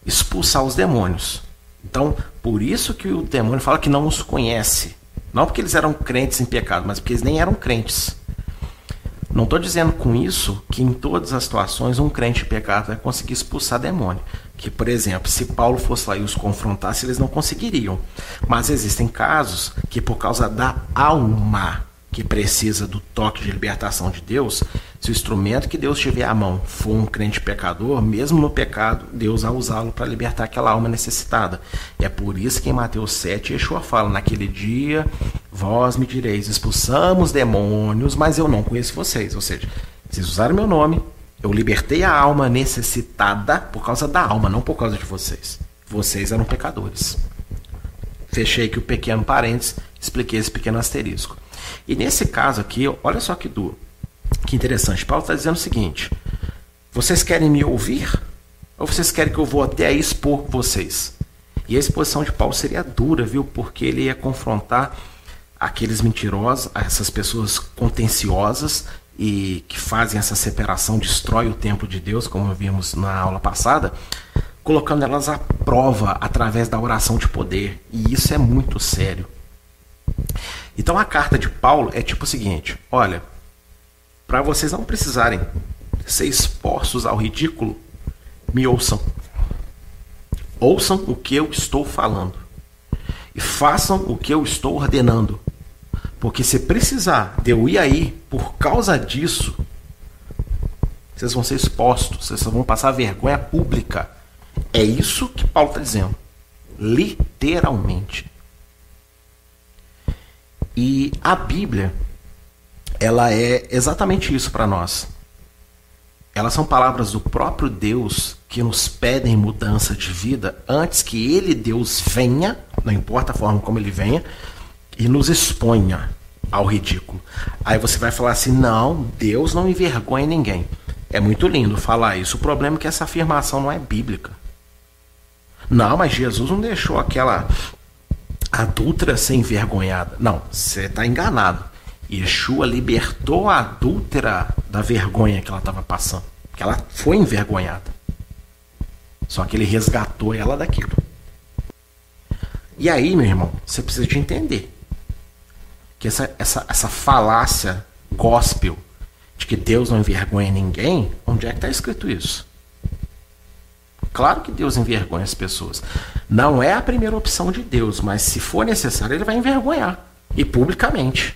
expulsar os demônios. Então, por isso que o demônio fala que não os conhece. Não porque eles eram crentes em pecado, mas porque eles nem eram crentes. Não estou dizendo com isso que em todas as situações um crente pecado vai conseguir expulsar demônio. Que, por exemplo, se Paulo fosse lá e os confrontasse, eles não conseguiriam. Mas existem casos que, por causa da alma que precisa do toque de libertação de Deus, se o instrumento que Deus tiver à mão for um crente pecador, mesmo no pecado, Deus vai usá-lo para libertar aquela alma necessitada. E é por isso que em Mateus 7, Yeshua fala: Naquele dia vós me direis, expulsamos demônios, mas eu não conheço vocês. Ou seja, vocês usaram meu nome, eu libertei a alma necessitada por causa da alma, não por causa de vocês. Vocês eram pecadores. Fechei aqui o pequeno parênteses, expliquei esse pequeno asterisco. E nesse caso aqui, olha só que duro. Que interessante. Paulo está dizendo o seguinte: vocês querem me ouvir? Ou vocês querem que eu vou até aí expor vocês? E a exposição de Paulo seria dura, viu? Porque ele ia confrontar aqueles mentirosos, essas pessoas contenciosas e que fazem essa separação, destrói o templo de Deus, como vimos na aula passada, colocando elas à prova através da oração de poder. E isso é muito sério. Então a carta de Paulo é tipo o seguinte: olha, para vocês não precisarem ser expostos ao ridículo, me ouçam. Ouçam o que eu estou falando e façam o que eu estou ordenando. Porque se precisar de eu ir aí por causa disso, vocês vão ser expostos, vocês vão passar vergonha pública. É isso que Paulo está dizendo. Literalmente. E a Bíblia, ela é exatamente isso para nós. Elas são palavras do próprio Deus que nos pedem mudança de vida antes que Ele, Deus, venha, não importa a forma como Ele venha, e nos exponha ao ridículo. Aí você vai falar assim: não, Deus não envergonha ninguém. É muito lindo falar isso. O problema é que essa afirmação não é bíblica. Não, mas Jesus não deixou aquela adúltera ser envergonhada. Não, você está enganado. Yeshua libertou a adúltera da vergonha que ela estava passando. Que ela foi envergonhada. Só que ele resgatou ela daquilo. E aí, meu irmão, você precisa de entender que essa, essa, essa falácia gospel de que Deus não envergonha ninguém, onde é que está escrito isso? Claro que Deus envergonha as pessoas. Não é a primeira opção de Deus, mas se for necessário, ele vai envergonhar. E publicamente.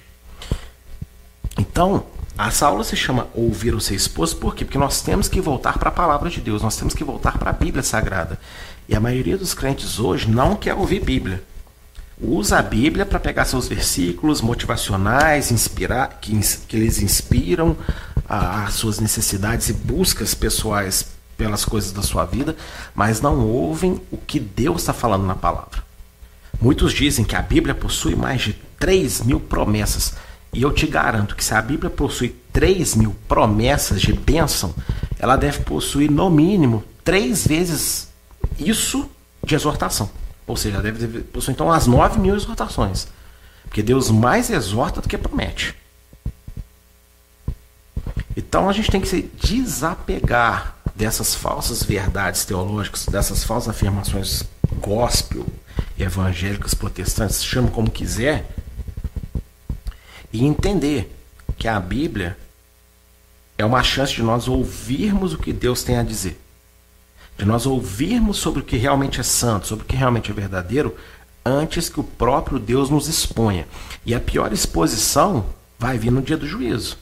Então, essa aula se chama Ouvir ou Ser Exposto, por quê? Porque nós temos que voltar para a palavra de Deus, nós temos que voltar para a Bíblia Sagrada. E a maioria dos crentes hoje não quer ouvir Bíblia. Usa a Bíblia para pegar seus versículos motivacionais, inspirar, que, que eles inspiram as suas necessidades e buscas pessoais pelas coisas da sua vida, mas não ouvem o que Deus está falando na palavra. Muitos dizem que a Bíblia possui mais de 3 mil promessas. E eu te garanto que se a Bíblia possui 3 mil promessas de bênção, ela deve possuir no mínimo três vezes isso de exortação. Ou seja, ela deve possuir então as 9 mil exortações. Porque Deus mais exorta do que promete. Então a gente tem que se desapegar dessas falsas verdades teológicas, dessas falsas afirmações gospel, evangélicas, protestantes, chama como quiser, e entender que a Bíblia é uma chance de nós ouvirmos o que Deus tem a dizer. De nós ouvirmos sobre o que realmente é santo, sobre o que realmente é verdadeiro, antes que o próprio Deus nos exponha. E a pior exposição vai vir no dia do juízo,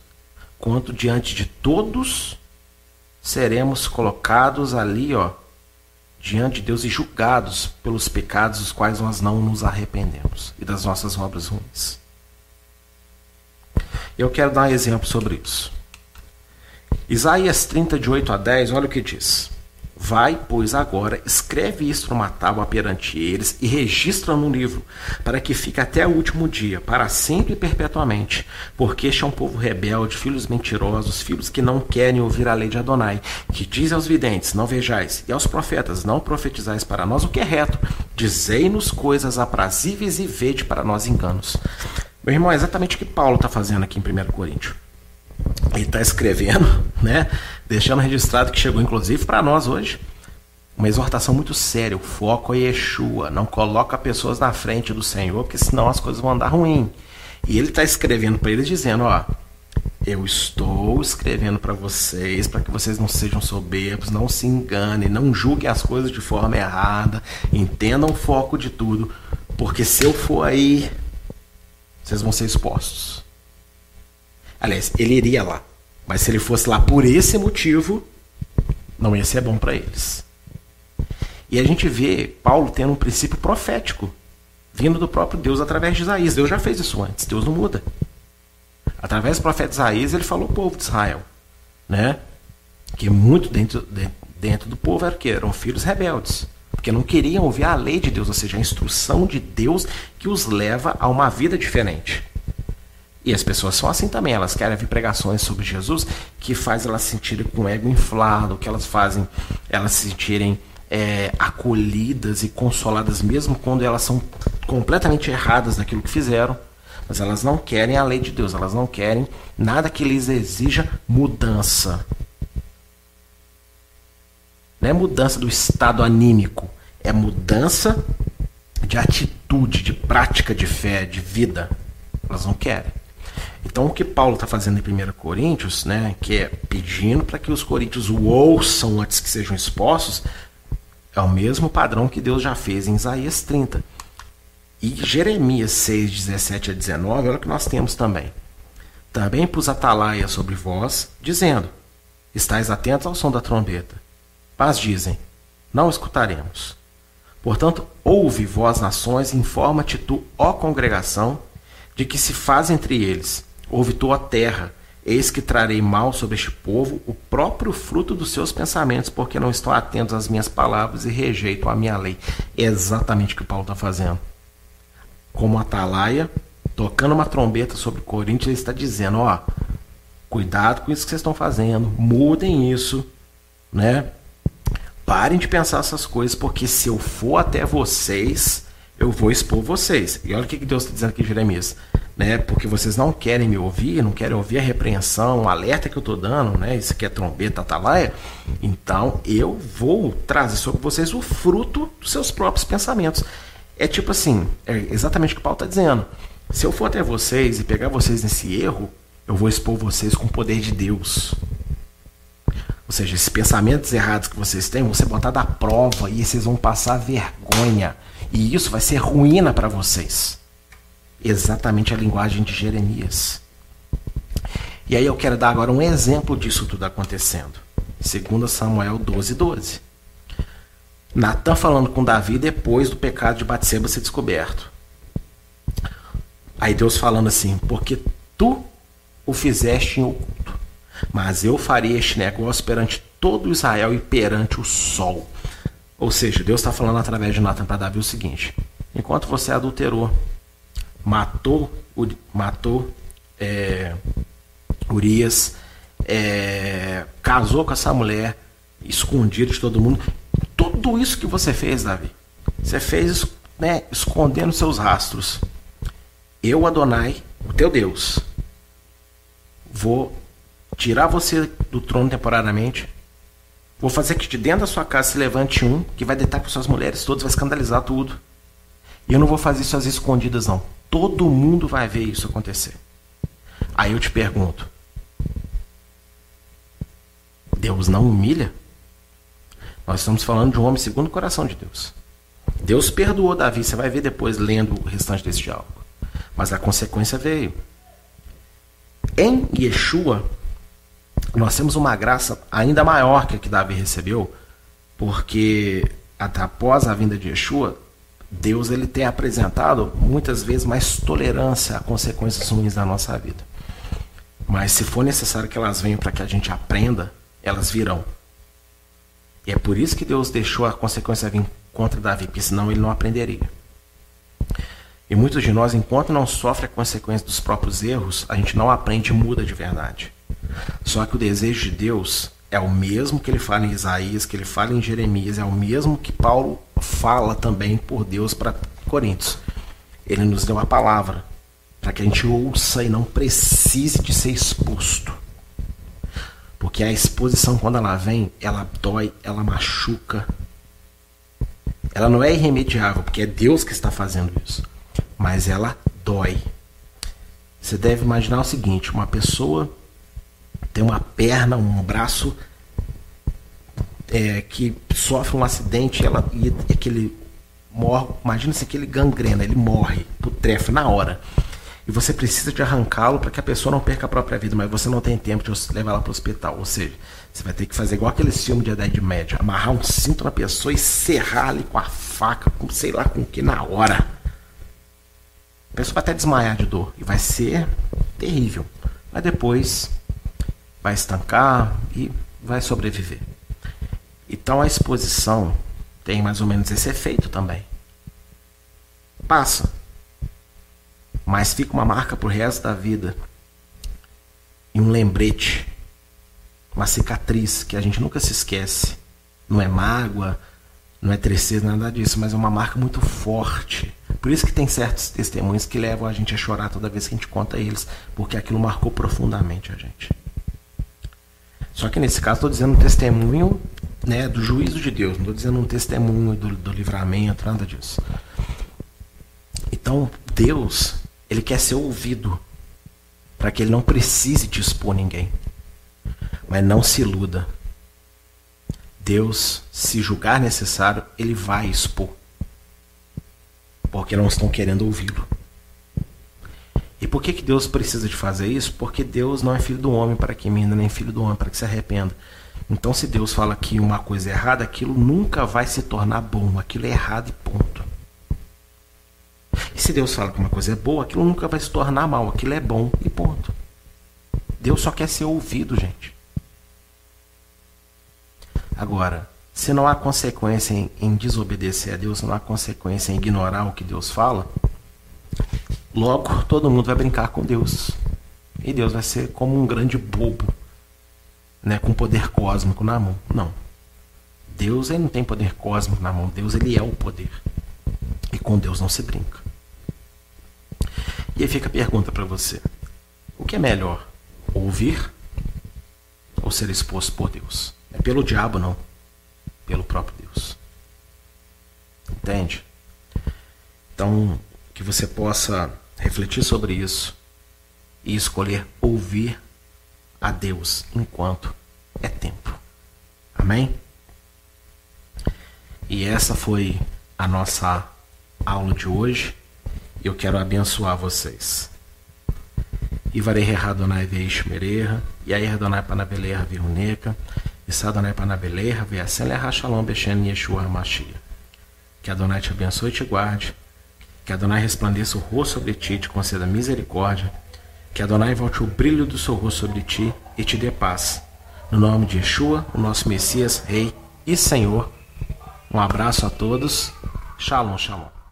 quando diante de todos seremos colocados ali, ó, diante de Deus e julgados pelos pecados dos quais nós não nos arrependemos e das nossas obras ruins. Eu quero dar um exemplo sobre isso. Isaías 30, de 8 a 10, olha o que diz. Vai, pois, agora, escreve isto numa tábua perante eles e registra no livro, para que fique até o último dia, para sempre e perpetuamente. Porque este é um povo rebelde, filhos mentirosos, filhos que não querem ouvir a lei de Adonai, que diz aos videntes, não vejais, e aos profetas, não profetizais para nós o que é reto, dizei-nos coisas aprazíveis e vede para nós enganos. Meu irmão, é exatamente o que Paulo está fazendo aqui em 1 Coríntios. Ele está escrevendo, né? Deixando registrado que chegou inclusive para nós hoje. Uma exortação muito séria. O foco é Yeshua. Não coloca pessoas na frente do Senhor, porque senão as coisas vão andar ruim. E ele está escrevendo para eles dizendo: Ó, eu estou escrevendo para vocês, para que vocês não sejam soberbos, não se enganem, não julguem as coisas de forma errada, entendam o foco de tudo, porque se eu for aí vocês vão ser expostos. Aliás, ele iria lá. Mas se ele fosse lá por esse motivo, não ia ser bom para eles. E a gente vê Paulo tendo um princípio profético, vindo do próprio Deus através de Isaías. Deus já fez isso antes, Deus não muda. Através do profeta Isaías, ele falou ao povo de Israel, né? Que muito dentro, dentro do povo era que eram filhos rebeldes porque não queriam ouvir a lei de Deus, ou seja, a instrução de Deus que os leva a uma vida diferente. E as pessoas são assim também, elas querem ouvir pregações sobre Jesus que faz elas se sentirem com o ego inflado, que elas fazem elas se sentirem é, acolhidas e consoladas mesmo quando elas são completamente erradas naquilo que fizeram. Mas elas não querem a lei de Deus, elas não querem nada que lhes exija mudança. Não é mudança do estado anímico, é mudança de atitude, de prática de fé, de vida. Elas não querem. Então, o que Paulo está fazendo em 1 Coríntios, né, que é pedindo para que os coríntios o ouçam antes que sejam expostos, é o mesmo padrão que Deus já fez em Isaías 30. E Jeremias 6, 17 a 19, olha o que nós temos também. Também pus atalaia sobre vós, dizendo: Estais atentos ao som da trombeta. Mas dizem: Não escutaremos. Portanto, ouve, vós nações, informa-te tu, ó congregação, de que se faz entre eles. Tu, ó terra, eis que trarei mal sobre este povo o próprio fruto dos seus pensamentos, porque não estão atentos às minhas palavras e rejeitam a minha lei. É exatamente o que Paulo está fazendo. Como atalaia, tocando uma trombeta sobre Coríntios, ele está dizendo: ó, cuidado com isso que vocês estão fazendo, mudem isso, né? Parem de pensar essas coisas, porque se eu for até vocês, eu vou expor vocês. E olha o que Deus está dizendo aqui em Jeremias. Né? Porque vocês não querem me ouvir, não querem ouvir a repreensão, o alerta que eu estou dando, né? Isso aqui é trombeta, atalaia. Então eu vou trazer sobre vocês o fruto dos seus próprios pensamentos. É tipo assim, é exatamente o que o Paulo está dizendo. Se eu for até vocês e pegar vocês nesse erro, eu vou expor vocês com o poder de Deus. Ou seja, esses pensamentos errados que vocês têm vão ser botados à prova e vocês vão passar vergonha. E isso vai ser ruína para vocês. Exatamente a linguagem de Jeremias. E aí eu quero dar agora um exemplo disso tudo acontecendo. 2 Samuel 12, 12. Natan falando com Davi depois do pecado de Batseba ser descoberto. Aí Deus falando assim, porque tu o fizeste em oculto mas eu faria este negócio perante todo Israel e perante o sol. Ou seja, Deus está falando através de Natan para Davi o seguinte: enquanto você adulterou, matou, matou é, Urias é, casou com essa mulher, escondido de todo mundo. Tudo isso que você fez, Davi, você fez né, escondendo seus rastros. Eu, Adonai, o teu Deus, vou tirar você do trono temporariamente. Vou fazer que de dentro da sua casa se levante um que vai deitar com suas mulheres todas, vai escandalizar tudo. E eu não vou fazer isso às escondidas, não. Todo mundo vai ver isso acontecer. Aí eu te pergunto: Deus não humilha? Nós estamos falando de um homem segundo o coração de Deus. Deus perdoou Davi, você vai ver depois lendo o restante desse diálogo. Mas a consequência veio. Em Yeshua, nós temos uma graça ainda maior que a que Davi recebeu, porque após a vinda de Yeshua, Deus ele tem apresentado muitas vezes mais tolerância a consequências ruins da nossa vida. Mas se for necessário que elas venham para que a gente aprenda, elas virão. E é por isso que Deus deixou a consequência vir contra Davi, porque senão ele não aprenderia. E muitos de nós, enquanto não sofre a consequência dos próprios erros, a gente não aprende e muda de verdade. Só que o desejo de Deus é o mesmo que ele fala em Isaías, que ele fala em Jeremias, é o mesmo que Paulo fala também por Deus para Coríntios. Ele nos deu a palavra para que a gente ouça e não precise de ser exposto. Porque a exposição, quando ela vem, ela dói, ela machuca. Ela não é irremediável, porque é Deus que está fazendo isso. Mas ela dói. Você deve imaginar o seguinte: uma pessoa tem uma perna, um braço é, que sofre um acidente ela, e aquele morre. Imagina se aquele gangrena, ele morre, putrefa na hora. E você precisa de arrancá-lo para que a pessoa não perca a própria vida, mas você não tem tempo de levar ela para o hospital. Ou seja, você vai ter que fazer igual aquele filme de Idade Média, amarrar um cinto na pessoa e serrar ali com a faca, com sei lá com o que na hora. A pessoa vai até desmaiar de dor e vai ser terrível. Mas depois vai estancar e vai sobreviver. Então a exposição tem mais ou menos esse efeito também. Passa, mas fica uma marca pro resto da vida e um lembrete, uma cicatriz que a gente nunca se esquece. Não é mágoa, não é tristeza, nada disso, mas é uma marca muito forte. Por isso que tem certos testemunhos que levam a gente a chorar toda vez que a gente conta eles, porque aquilo marcou profundamente a gente. Só que nesse caso estou dizendo um testemunho né, do juízo de Deus, não estou dizendo um testemunho do, do livramento, nada disso. Então, Deus, ele quer ser ouvido para que ele não precise te expor ninguém. Mas não se iluda. Deus, se julgar necessário, ele vai expor. Porque não estão querendo ouvi-lo. E por que, que Deus precisa de fazer isso? Porque Deus não é filho do homem para que minta, nem filho do homem para que se arrependa. Então, se Deus fala que uma coisa é errada, aquilo nunca vai se tornar bom. Aquilo é errado e ponto. E se Deus fala que uma coisa é boa, aquilo nunca vai se tornar mal. Aquilo é bom e ponto. Deus só quer ser ouvido, gente. Agora, se não há consequência em, em desobedecer a Deus, não há consequência em ignorar o que Deus fala, Logo, todo mundo vai brincar com Deus. E Deus vai ser como um grande bobo, né, com poder cósmico na mão. Não. Deus ele não tem poder cósmico na mão. Deus ele é o poder. E com Deus não se brinca. E aí fica a pergunta para você: o que é melhor, ouvir ou ser exposto por Deus? É pelo diabo não, pelo próprio Deus. Entende? Então, que você possa refletir sobre isso e escolher ouvir a Deus enquanto é tempo. Amém? E essa foi a nossa aula de hoje. Eu quero abençoar vocês. E varei Radonai veish mereha, aí Radonai panabeleha viruneca, e sadonai panabeleha veacen leha shalom bechen Yeshua Mashiach. Que Adonai te abençoe e te guarde que Adonai resplandeça o rosto sobre ti e te conceda misericórdia. Que Adonai volte o brilho do seu rosto sobre ti e te dê paz. No nome de Yeshua, o nosso Messias, Rei e Senhor. Um abraço a todos. Shalom, shalom.